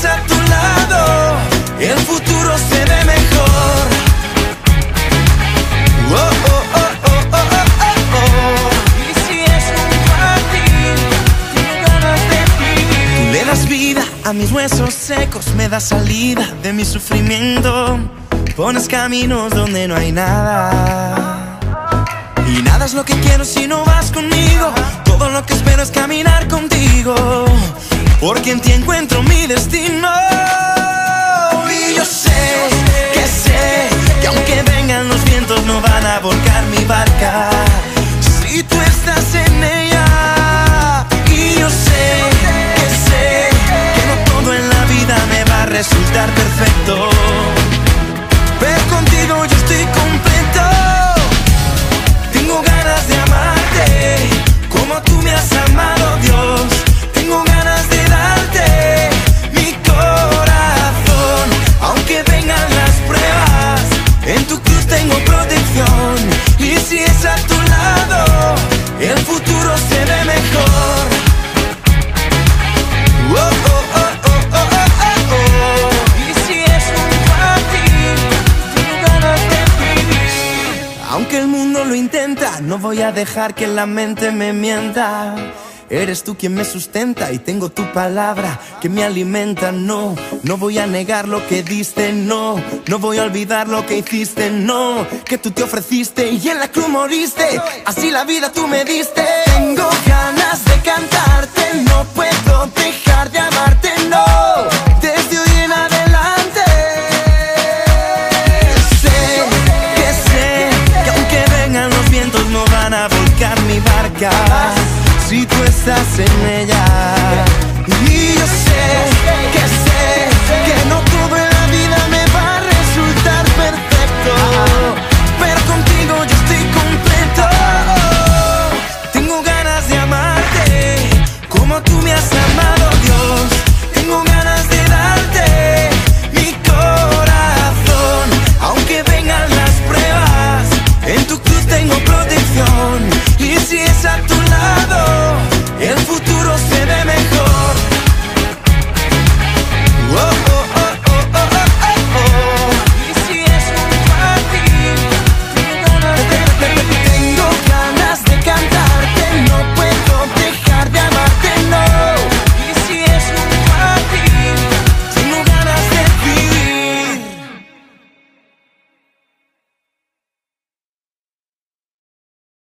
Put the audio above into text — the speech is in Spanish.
Y si es a tu lado, el futuro se ve mejor. Oh, oh, oh, oh, oh, oh, oh. Y si es. Tú le das vida a mis huesos secos, me das salida de mi sufrimiento. Pones caminos donde no hay nada. Y nada es lo que quiero si no vas conmigo. Todo lo que espero es caminar contigo. Porque en ti encuentro mi destino. Y yo sé que sé no voy a dejar que la mente me mienta. Eres tú quien me sustenta y tengo tu palabra que me alimenta. No, no voy a negar lo que diste, no, no voy a olvidar lo que hiciste, no, que tú te ofreciste y en la cruz moriste. Así la vida tú me diste. si tú estás en ella. Y yo sé que sé que no todo en la vida me va a resultar perfecto, pero contigo yo estoy completo. Tengo ganas de amarte como tú me has amado, Dios. Tengo ganas de darte mi corazón, aunque vengan las pruebas. En tu cruz tengo protección y si es a tu lado